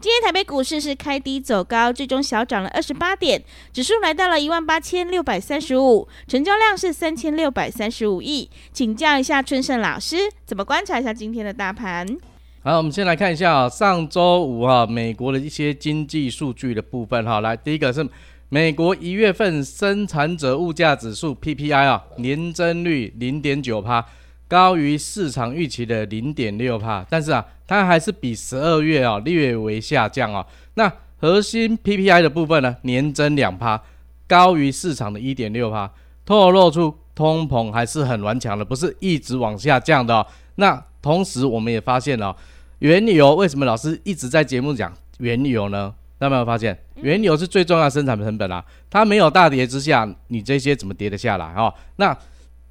今天台北股市是开低走高，最终小涨了二十八点，指数来到了一万八千六百三十五，成交量是三千六百三十五亿。请教一下春盛老师，怎么观察一下今天的大盘？好，我们先来看一下啊，上周五啊，美国的一些经济数据的部分哈，来，第一个是美国一月份生产者物价指数 PPI 啊，年增率零点九趴。高于市场预期的零点六帕，但是啊，它还是比十二月啊略微下降啊。那核心 PPI 的部分呢，年增两帕，高于市场的一点六帕，透露出通膨还是很顽强的，不是一直往下降的哦。那同时我们也发现了，原油为什么老师一直在节目讲原油呢？大家有没有发现，原油是最重要的生产成本啊，它没有大跌之下，你这些怎么跌得下来啊？那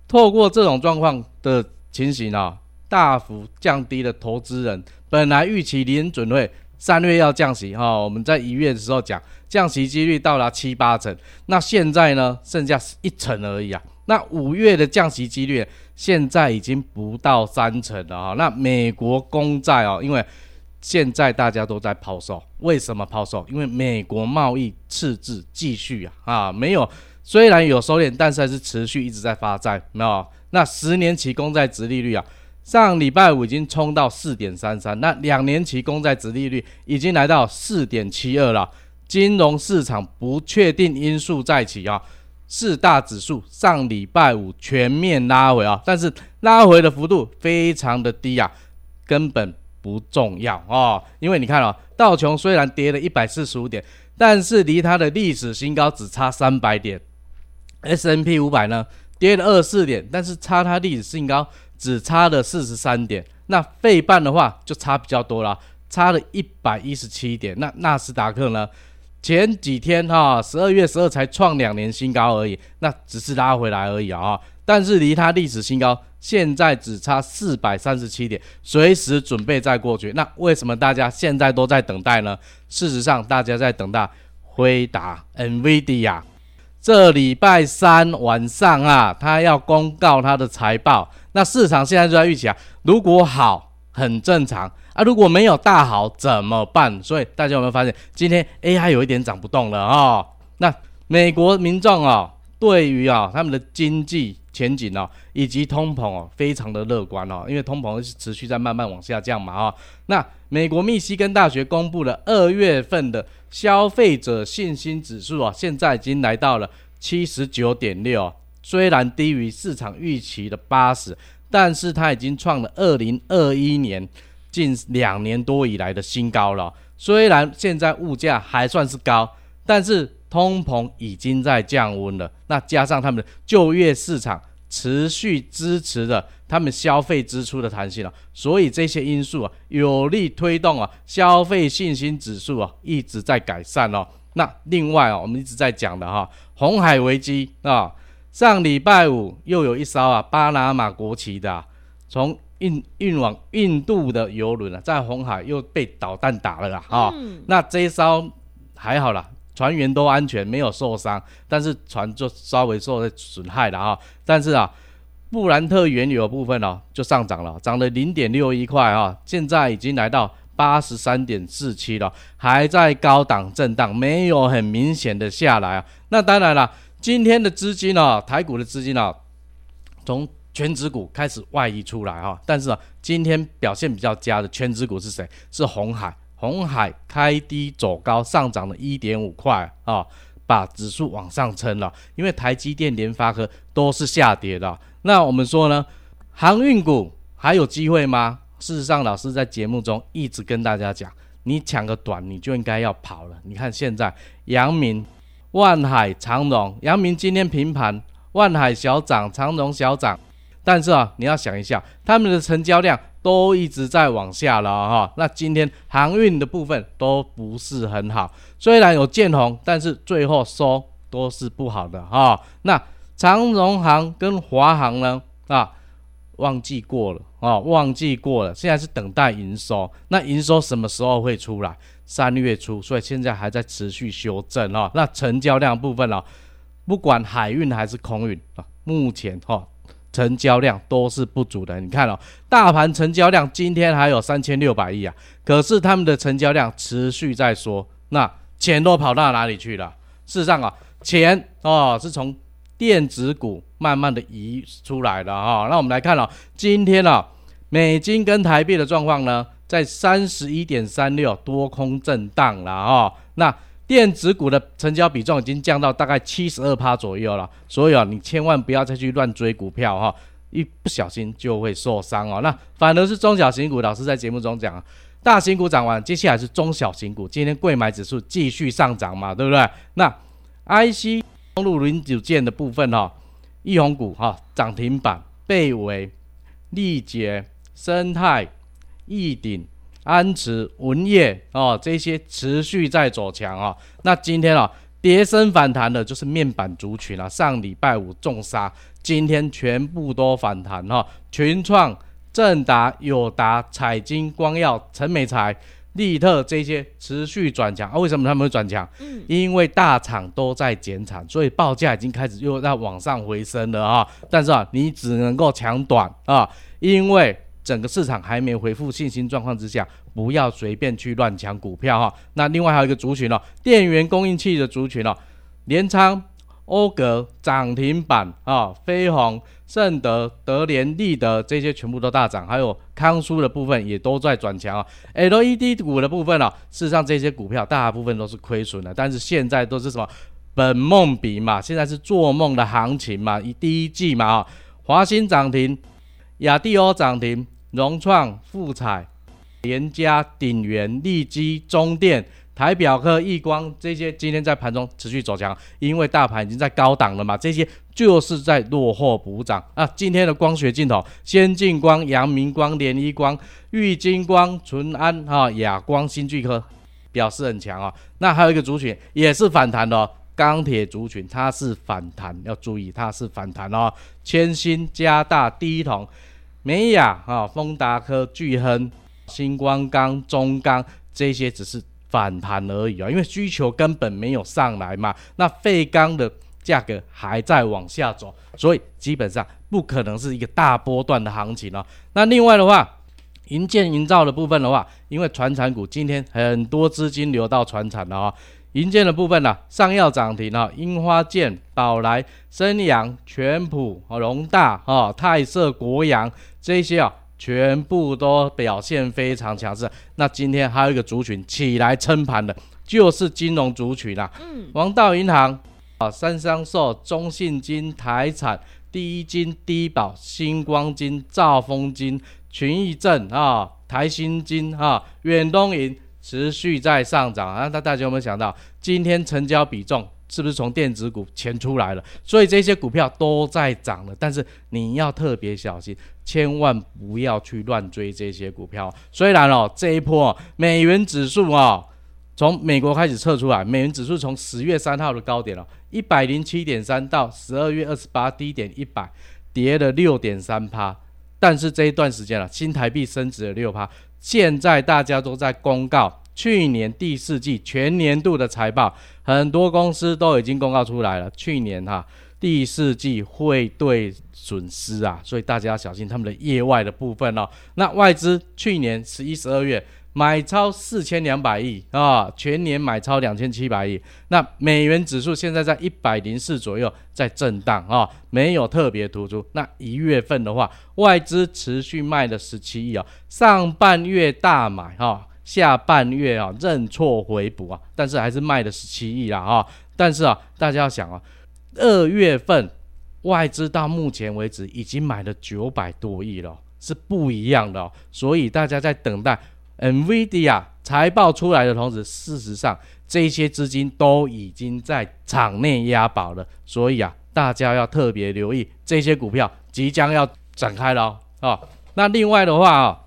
透过这种状况的情形啊，大幅降低了投资人本来预期联准会三月要降息哈，我们在一月的时候讲降息几率到达七八成，那现在呢剩下一成而已啊。那五月的降息几率现在已经不到三成了哈。那美国公债哦，因为现在大家都在抛售，为什么抛售？因为美国贸易赤字继续啊啊没有。虽然有收敛，但是还是持续一直在发债，没有？那十年期公债殖利率啊，上礼拜五已经冲到四点三三，那两年期公债殖利率已经来到四点七二了。金融市场不确定因素再起啊，四大指数上礼拜五全面拉回啊，但是拉回的幅度非常的低啊，根本不重要啊，因为你看啊，道琼虽然跌了一百四十五点，但是离它的历史新高只差三百点。S n P 五百呢跌了二四点，但是差它历史新高只差了四十三点。那费半的话就差比较多了，差了一百一十七点。那纳斯达克呢前几天哈十二月十二才创两年新高而已，那只是拉回来而已啊。但是离它历史新高现在只差四百三十七点，随时准备再过去。那为什么大家现在都在等待呢？事实上，大家在等待回答 NVIDIA。这礼拜三晚上啊，他要公告他的财报。那市场现在就在预期啊，如果好很正常啊，如果没有大好怎么办？所以大家有没有发现，今天 AI 有一点涨不动了啊、哦？那美国民众哦，对于啊他们的经济前景啊，以及通膨哦、啊，非常的乐观哦，因为通膨是持续在慢慢往下降嘛啊。那美国密西根大学公布了二月份的。消费者信心指数啊，现在已经来到了七十九点六，虽然低于市场预期的八十，但是它已经创了二零二一年近两年多以来的新高了。虽然现在物价还算是高，但是通膨已经在降温了。那加上他们的就业市场持续支持着。他们消费支出的弹性了，所以这些因素啊，有力推动啊消费信心指数啊一直在改善哦。那另外啊，我们一直在讲的哈，红海危机啊，上礼拜五又有一艘啊巴拿马国旗的从运运往印度的邮轮啊，在红海又被导弹打了啦啊。那这一艘还好啦，船员都安全，没有受伤，但是船就稍微受了损害了啊。但是啊。布兰特原油部分呢，就上涨了，涨了零点六一块啊，现在已经来到八十三点四七了，还在高档震荡，没有很明显的下来啊。那当然了，今天的资金哦，台股的资金哦，从权值股开始外溢出来哈，但是啊，今天表现比较佳的权值股是谁？是红海，红海开低走高，上涨了一点五块啊，把指数往上撑了，因为台积电、联发科都是下跌的。那我们说呢，航运股还有机会吗？事实上，老师在节目中一直跟大家讲，你抢个短，你就应该要跑了。你看现在，阳明、万海、长荣，阳明今天平盘，万海小涨，长荣小涨。但是啊，你要想一下，他们的成交量都一直在往下了哈。那今天航运的部分都不是很好，虽然有见红，但是最后收都是不好的哈。那长荣航跟华航呢？啊，忘记过了啊，忘记过了，现在是等待营收。那营收什么时候会出来？三月初，所以现在还在持续修正啊。那成交量部分啊，不管海运还是空运啊，目前哈。成交量都是不足的，你看哦，大盘成交量今天还有三千六百亿啊，可是他们的成交量持续在缩，那钱都跑到哪里去了？事实上啊，钱哦是从电子股慢慢的移出来的哈、那我们来看哦，今天啊，美金跟台币的状况呢，在三十一点三六多空震荡了哈。那电子股的成交比重已经降到大概七十二趴左右了，所以啊，你千万不要再去乱追股票哈，一不小心就会受伤哦。那反而是中小型股，老师在节目中讲，大型股涨完，接下来是中小型股。今天贵买指数继续上涨嘛，对不对？那 IC 通路零组件的部分哈，易宏股哈涨停板，倍维、力捷、生态、易鼎。安慈、文业哦，这些持续在走强啊、哦。那今天啊、哦，跌深反弹的就是面板族群啊。上礼拜五重杀，今天全部都反弹哈、哦。群创、正达、友达、彩晶、光耀、陈美材、利特这些持续转强啊。为什么他们会转强？嗯，因为大厂都在减产，所以报价已经开始又在往上回升了啊。但是啊，你只能够抢短啊，因为。整个市场还没恢复信心状况之下，不要随便去乱抢股票哈。那另外还有一个族群哦，电源供应器的族群哦，联昌、欧格涨停板啊，飞鸿、盛德、德联、立德这些全部都大涨，还有康舒的部分也都在转强啊。LED 股的部分哦，事实上这些股票大部分都是亏损的，但是现在都是什么本梦比嘛，现在是做梦的行情嘛，一第一季嘛啊，华新涨停，亚地欧涨停。融创、富彩、联嘉、鼎元、利基、中电、台表科、亿光这些今天在盘中持续走强，因为大盘已经在高档了嘛，这些就是在落后补涨啊。今天的光学镜头，先进光、阳明光、联一光、玉金光、淳安哈、亚光、新巨科表示很强啊。那还有一个族群也是反弹的哦，钢铁族群它是反弹，要注意它是反弹哦。千新、加大、第一桶。美亚啊，丰达科、聚亨、星光钢、中钢这些只是反弹而已啊，因为需求根本没有上来嘛。那废钢的价格还在往下走，所以基本上不可能是一个大波段的行情哦。那另外的话，营建营造的部分的话，因为船产股今天很多资金流到船产了啊。营建的部分呢、啊，上药涨停啊，樱花建、宝来、升阳、全普、啊、荣大、啊泰瑟、国阳这些啊，全部都表现非常强势。那今天还有一个族群起来撑盘的，就是金融族群啦、啊。嗯，王道银行啊，三商寿、中信金、台产、第一金、低保、星、光金、兆丰金、群益证啊、台新金啊、远东银。持续在上涨啊！那大家有没有想到，今天成交比重是不是从电子股迁出来了？所以这些股票都在涨了，但是你要特别小心，千万不要去乱追这些股票。虽然哦，这一波美元指数哦，从美国开始测出来，美元指数从十月三号的高点哦，一百零七点三到十二月二十八低点一百，跌了六点三趴。但是这一段时间了，新台币升值了六趴。现在大家都在公告去年第四季全年度的财报，很多公司都已经公告出来了。去年哈第四季会对损失啊，所以大家要小心他们的业外的部分哦。那外资去年十一、十二月。买超四千两百亿啊，全年买超两千七百亿。那美元指数现在在一百零四左右，在震荡啊，没有特别突出。那一月份的话，外资持续卖了十七亿啊，上半月大买哈，下半月啊认错回补啊，但是还是卖了十七亿啦啊。但是啊，大家要想啊，二月份外资到目前为止已经买了九百多亿了。是不一样的哦。所以大家在等待 NVIDIA 财报出来的同时，事实上这些资金都已经在场内押宝了。所以啊，大家要特别留意这些股票即将要展开了哦。那另外的话啊、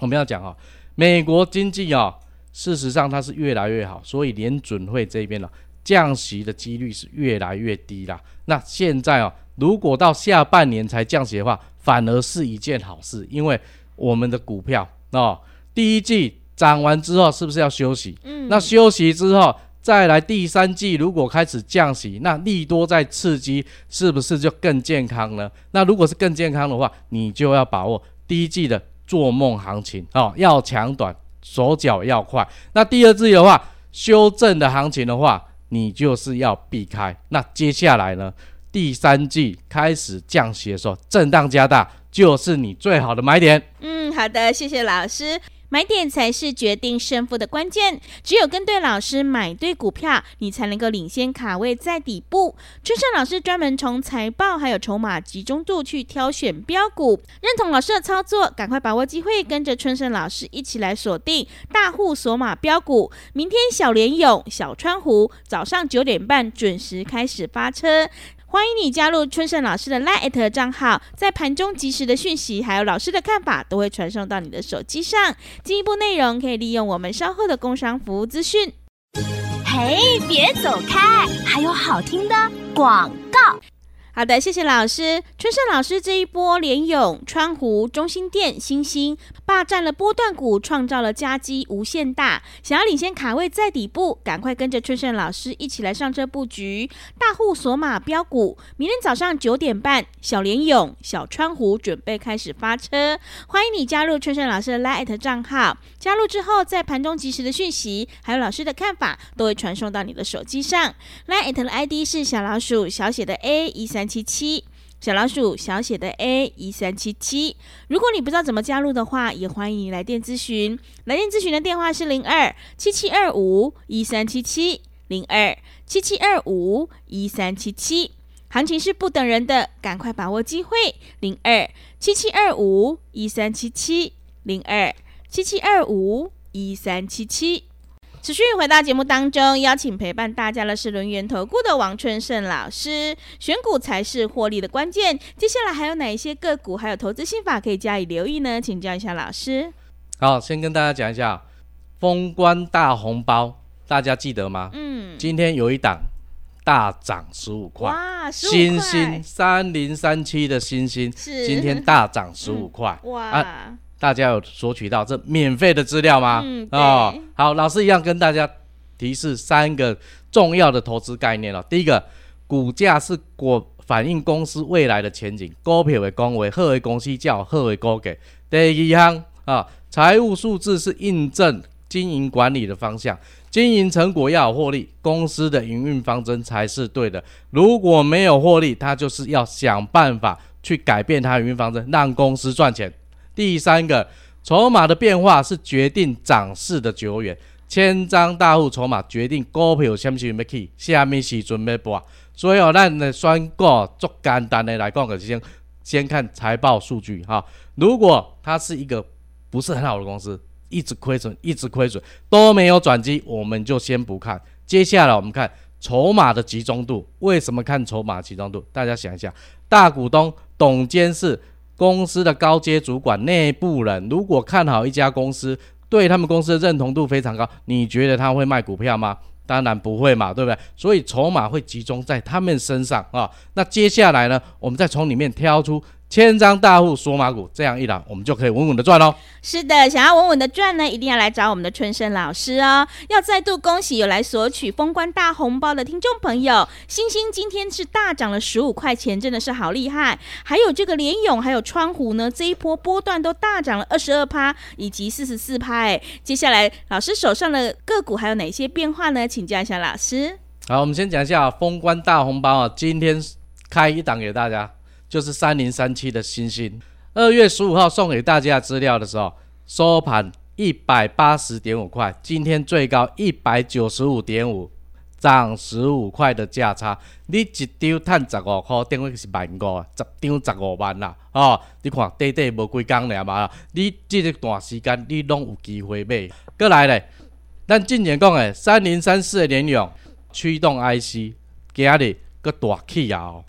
我们要讲哦，美国经济哦，事实上它是越来越好，所以联准会这边呢、降息的几率是越来越低啦。那现在哦，如果到下半年才降息的话，反而是一件好事，因为我们的股票哦，第一季涨完之后是不是要休息？嗯，那休息之后。再来第三季，如果开始降息，那利多再刺激，是不是就更健康呢？那如果是更健康的话，你就要把握第一季的做梦行情哦，要抢短，手脚要快。那第二季的话，修正的行情的话，你就是要避开。那接下来呢，第三季开始降息的时候，震荡加大，就是你最好的买点。嗯，好的，谢谢老师。买点才是决定胜负的关键，只有跟对老师，买对股票，你才能够领先卡位在底部。春盛老师专门从财报还有筹码集中度去挑选标股，认同老师的操作，赶快把握机会，跟着春盛老师一起来锁定大户锁码标股。明天小联勇、小川湖早上九点半准时开始发车。欢迎你加入春盛老师的 LINE@ 账号，在盘中及时的讯息，还有老师的看法，都会传送到你的手机上。进一步内容可以利用我们稍后的工商服务资讯。嘿，别走开，还有好听的广告。好的，谢谢老师。春盛老师这一波联勇、川湖、中兴电、欣兴霸占了波段股，创造了佳绩无限大。想要领先卡位在底部，赶快跟着春盛老师一起来上车布局大户索马标股。明天早上九点半，小联勇、小川湖准备开始发车，欢迎你加入春盛老师的 LINE@ 账号。加入之后，在盘中及时的讯息，还有老师的看法，都会传送到你的手机上。LINE@ 的 ID 是小老鼠小写的 A 一三。七七小老鼠小写的 A 一三七七，如果你不知道怎么加入的话，也欢迎你来电咨询。来电咨询的电话是零二七七二五一三七七零二七七二五一三七七。行情是不等人的，赶快把握机会。零二七七二五一三七七零二七七二五一三七七。持续回到节目当中，邀请陪伴大家的是轮源投顾的王春盛老师。选股才是获利的关键。接下来还有哪一些个股，还有投资心法可以加以留意呢？请教一下老师。好，先跟大家讲一下封关大红包，大家记得吗？嗯。今天有一档大涨十五块，哇，星星三零三七的星星，是今天大涨十五块，哇。啊大家有索取到这免费的资料吗？嗯，哦，好，老师一样跟大家提示三个重要的投资概念哦。第一个，股价是果反映公司未来的前景，股票为公为好的公司叫好的股给。第二项啊，财务数字是印证经营管理的方向，经营成果要有获利，公司的营运方针才是对的。如果没有获利，他就是要想办法去改变他营运方针，让公司赚钱。第三个，筹码的变化是决定涨势的久远。千张大户筹码决定股票什么时要起，下面是准备播。所以哦，咱的选股做简单的来讲，就先先看财报数据哈。如果它是一个不是很好的公司，一直亏损，一直亏损都没有转机，我们就先不看。接下来我们看筹码的集中度。为什么看筹码集中度？大家想一下，大股东、董监事。公司的高阶主管、内部人，如果看好一家公司，对他们公司的认同度非常高，你觉得他会卖股票吗？当然不会嘛，对不对？所以筹码会集中在他们身上啊。那接下来呢，我们再从里面挑出。千张大户锁码股，这样一来，我们就可以稳稳的赚喽。是的，想要稳稳的赚呢，一定要来找我们的春生老师哦。要再度恭喜有来索取封关大红包的听众朋友，星星今天是大涨了十五块钱，真的是好厉害。还有这个联勇，还有川湖呢，这一波波段都大涨了二十二趴以及四十四趴。哎，接下来老师手上的个股还有哪些变化呢？请教一下老师。好，我们先讲一下封关大红包啊，今天开一档给大家。就是三零三七的星星，二月十五号送给大家资料的时候，收盘一百八十点五块，今天最高一百九十五点五，涨十五块的价差，你一张赚十五块，等于是万五，十张十五万啦。哦，你看短短无几工了嘛，你这一段时间你拢有机会买。过来咧，咱进前讲诶，三零三四的联咏驱动 IC，今日个大起啊！哦，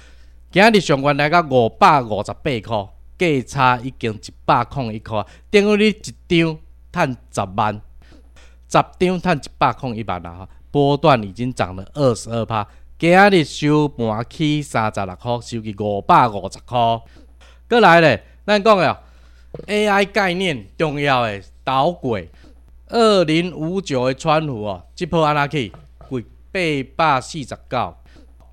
今日上关来到五百五十八块，价差已经一百空一块，等于你一张赚十万，十张赚一百空一万啦。波段已经涨了二十二趴，今日收盘起三十六块，收去五百五十块。过来咧，咱讲了 AI 概念重要诶导轨，二零五九的川湖哦，即波安怎去？贵八百四十九，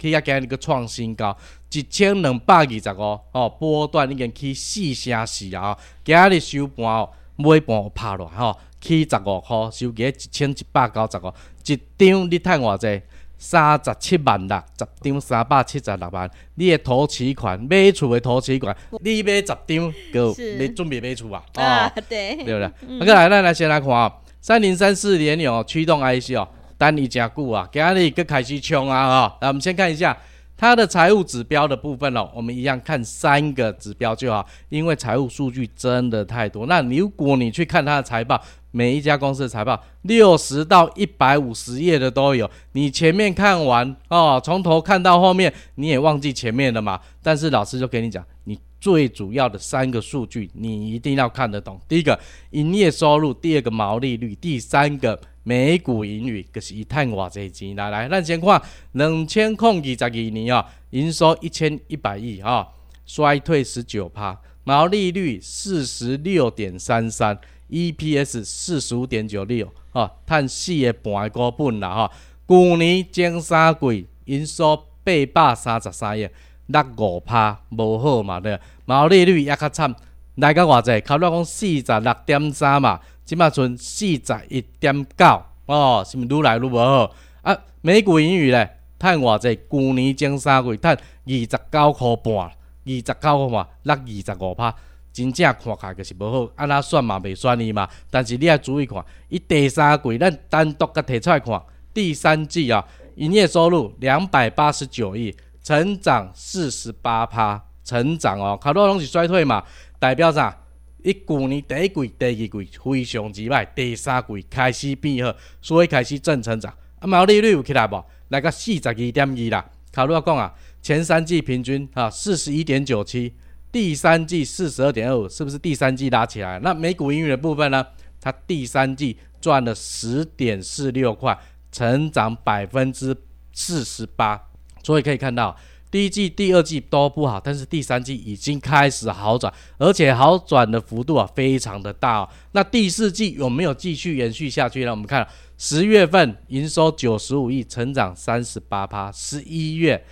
去啊今日个创新高，一千两百二十五哦，波段已经起四成四啊，今日收盘哦，尾盘拍落吼。起十五块，收价一千一百九十五，一张你赚偌济？三十七万六，十张三百七十六万。你的投期款买厝的投期款，你买十张，够你准备买厝啊？啊，对，对不对？那个来，咱来先来看哦，三零三四联咏哦，驱动 IC 哦，等伊真久啊，今日阁开始冲啊啊！来，我们先看一下它的财务指标的部分哦，我们一样看三个指标就好，因为财务数据真的太多。那如果你去看它的财报，每一家公司的财报，六十到一百五十页的都有。你前面看完哦，从头看到后面，你也忘记前面了嘛？但是老师就跟你讲，你最主要的三个数据，你一定要看得懂。第一个营业收入，第二个毛利率，第三个每股盈余，可是一探偌济钱。来来，咱先看两千零二十二年啊，营收一千一百亿啊，衰退十九趴，毛利率四十六点三三。EPS 四十五点九六，啊，趁四个半的股本啦，哈。去年前三季营收八百三十三亿，落五趴，无好嘛对。毛利率也较惨，来个偌济，考虑讲四十六点三嘛，即马剩四十一点九，哦，是毋愈来愈无好？啊，每股盈余咧，趁偌济？去年前三季趁二十九块半，二十九块半，落二十五趴。真正看起来就是无好，安那算嘛袂算伊嘛。但是你要注意看，伊第三季咱单独个提出来看，第三季啊，营业收入两百八十九亿，成长四十八趴，成长哦，较多拢是衰退嘛，代表啥？伊去年第一季、第二季非常之歹，第三季开始变好，所以开始正成长。啊，毛利率有起来无？来个四十二点二啦。卡路讲啊，前三季平均啊四十一点九七。第三季四十二点二五，是不是第三季拉起来？那每股盈余的部分呢？它第三季赚了十点四六块，成长百分之四十八。所以可以看到，第一季、第二季都不好，但是第三季已经开始好转，而且好转的幅度啊非常的大哦。那第四季有没有继续延续下去呢？我们看十月份营收九十五亿，成长三十八趴，十一月。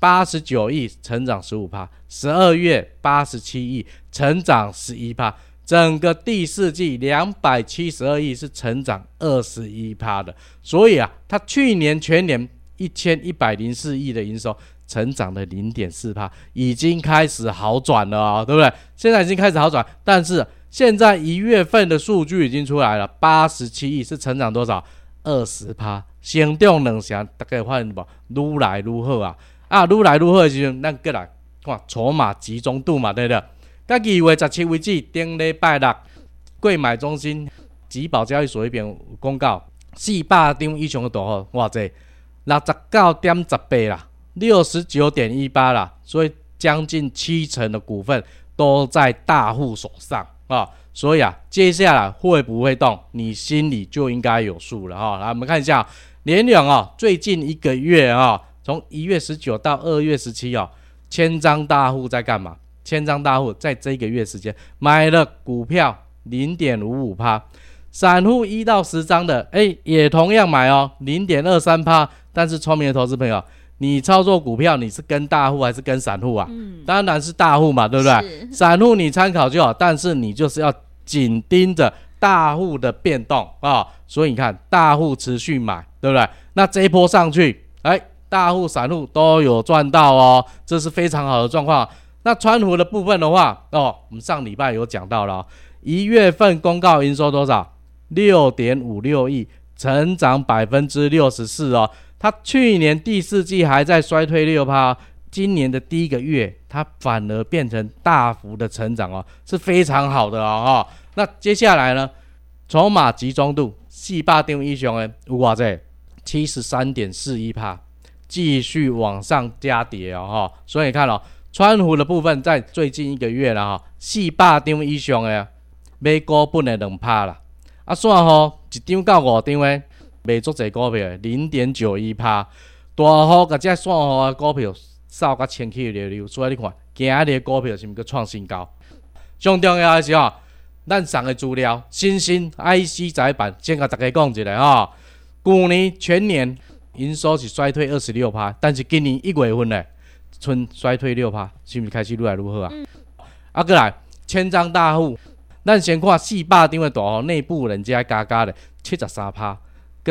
八十九亿，成长十五趴；十二月八十七亿，成长十一趴；整个第四季两百七十二亿，是成长二十一趴的。所以啊，它去年全年一千一百零四亿的营收，成长了零点四趴，已经开始好转了啊、对不对？现在已经开始好转，但是现在一月份的数据已经出来了，八十七亿是成长多少？二十趴，行动能行，大概发现不？愈来愈好啊！啊，愈来愈好的时阵，咱过来看筹码集中度嘛，对不对？到二月十七为止，顶礼拜六，柜买中心集保交易所一边公告，四百张以上的多少？哇这，六十九点十八啦，六十九点一八啦，所以将近七成的股份都在大户手上啊。所以啊，接下来会不会动，你心里就应该有数了哈。来，我们看一下联咏啊，最近一个月啊。从一月十九到二月十七哦，千张大户在干嘛？千张大户在这个月时间买了股票零点五五趴，散户一到十张的，哎，也同样买哦，零点二三趴。但是聪明的投资朋友，你操作股票你是跟大户还是跟散户啊？嗯，当然是大户嘛，对不对？散户你参考就好，但是你就是要紧盯着大户的变动啊、哦。所以你看，大户持续买，对不对？那这一波上去，哎。大户、散户都有赚到哦，这是非常好的状况。那川湖的部分的话，哦，我们上礼拜有讲到了，一月份公告营收多少？六点五六亿，成长百分之六十四哦。它去年第四季还在衰退六趴，今年的第一个月，它反而变成大幅的成长哦，是非常好的哦。那接下来呢，筹码集中度四百张以上的有偌济？七十三点四一趴，继续往上加跌哦。所以你看哦，川湖的部分在最近一个月了哈，四百张以上的买股本的两趴了。啊，算吼一张到五张诶。卖足侪股票，零点九一趴，大户个只散户的股票扫个千起溜溜，所以你看今日的股票是毋是个创新高？上重要的是吼，咱送的资料，新兴 IC 载板，先甲大家讲一下吼，去年全年营收是衰退二十六趴，但是今年一月份呢，剩衰退六趴，是毋是开始愈来愈好啊？嗯、啊，过来千张大户，咱先看四百张的大户，内部人家加加的七十三趴。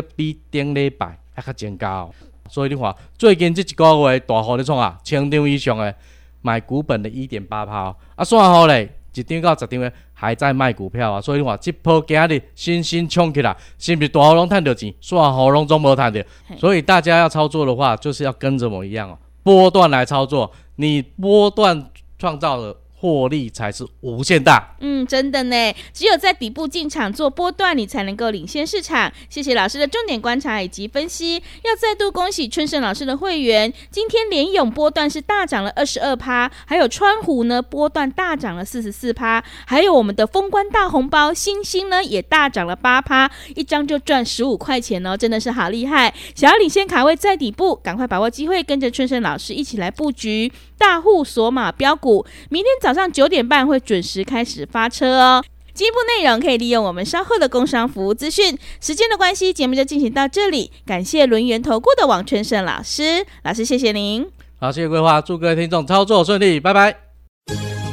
比顶礼拜还较增加哦，所以你看最近这一个月大户咧创啊，千张以上的买股本的一点八趴，啊，算好咧，一张到十张的还在卖股票啊，所以你看这波今日新新冲起来，是不是大户拢赚到钱，算户拢总无赚到，所以大家要操作的话，就是要跟着我一样哦，波段来操作，你波段创造了。获利才是无限大。嗯，真的呢，只有在底部进场做波段，你才能够领先市场。谢谢老师的重点观察以及分析。要再度恭喜春盛老师的会员，今天联勇波段是大涨了二十二趴，还有川湖呢波段大涨了四十四趴，还有我们的封关大红包星星呢也大涨了八趴，一张就赚十五块钱哦，真的是好厉害。想要领先卡位在底部，赶快把握机会，跟着春盛老师一起来布局大户锁码标股。明天早。早上九点半会准时开始发车哦。进一步内容可以利用我们稍后的工商服务资讯。时间的关系，节目就进行到这里。感谢轮圆投顾的王春盛老师，老师谢谢您。好，谢谢规划，祝各位听众操作顺利，拜拜。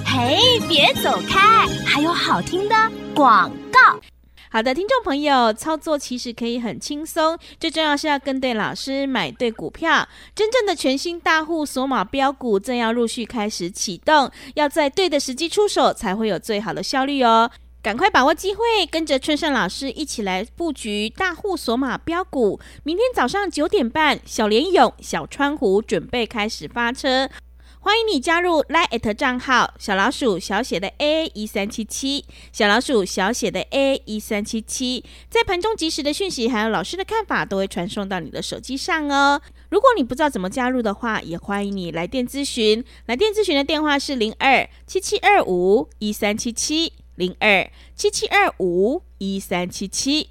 嘿，别走开，还有好听的广告。好的，听众朋友，操作其实可以很轻松，最重要是要跟对老师，买对股票。真正的全新大户锁码标股正要陆续开始启动，要在对的时机出手，才会有最好的效率哦。赶快把握机会，跟着春盛老师一起来布局大户锁码标股。明天早上九点半，小莲勇、小川湖准备开始发车。欢迎你加入 Line@ 账号小老鼠小写的 A 一三七七，小老鼠小写的 A 一三七七，在盘中及时的讯息还有老师的看法都会传送到你的手机上哦。如果你不知道怎么加入的话，也欢迎你来电咨询，来电咨询的电话是零二七七二五一三七七零二七七二五一三七七。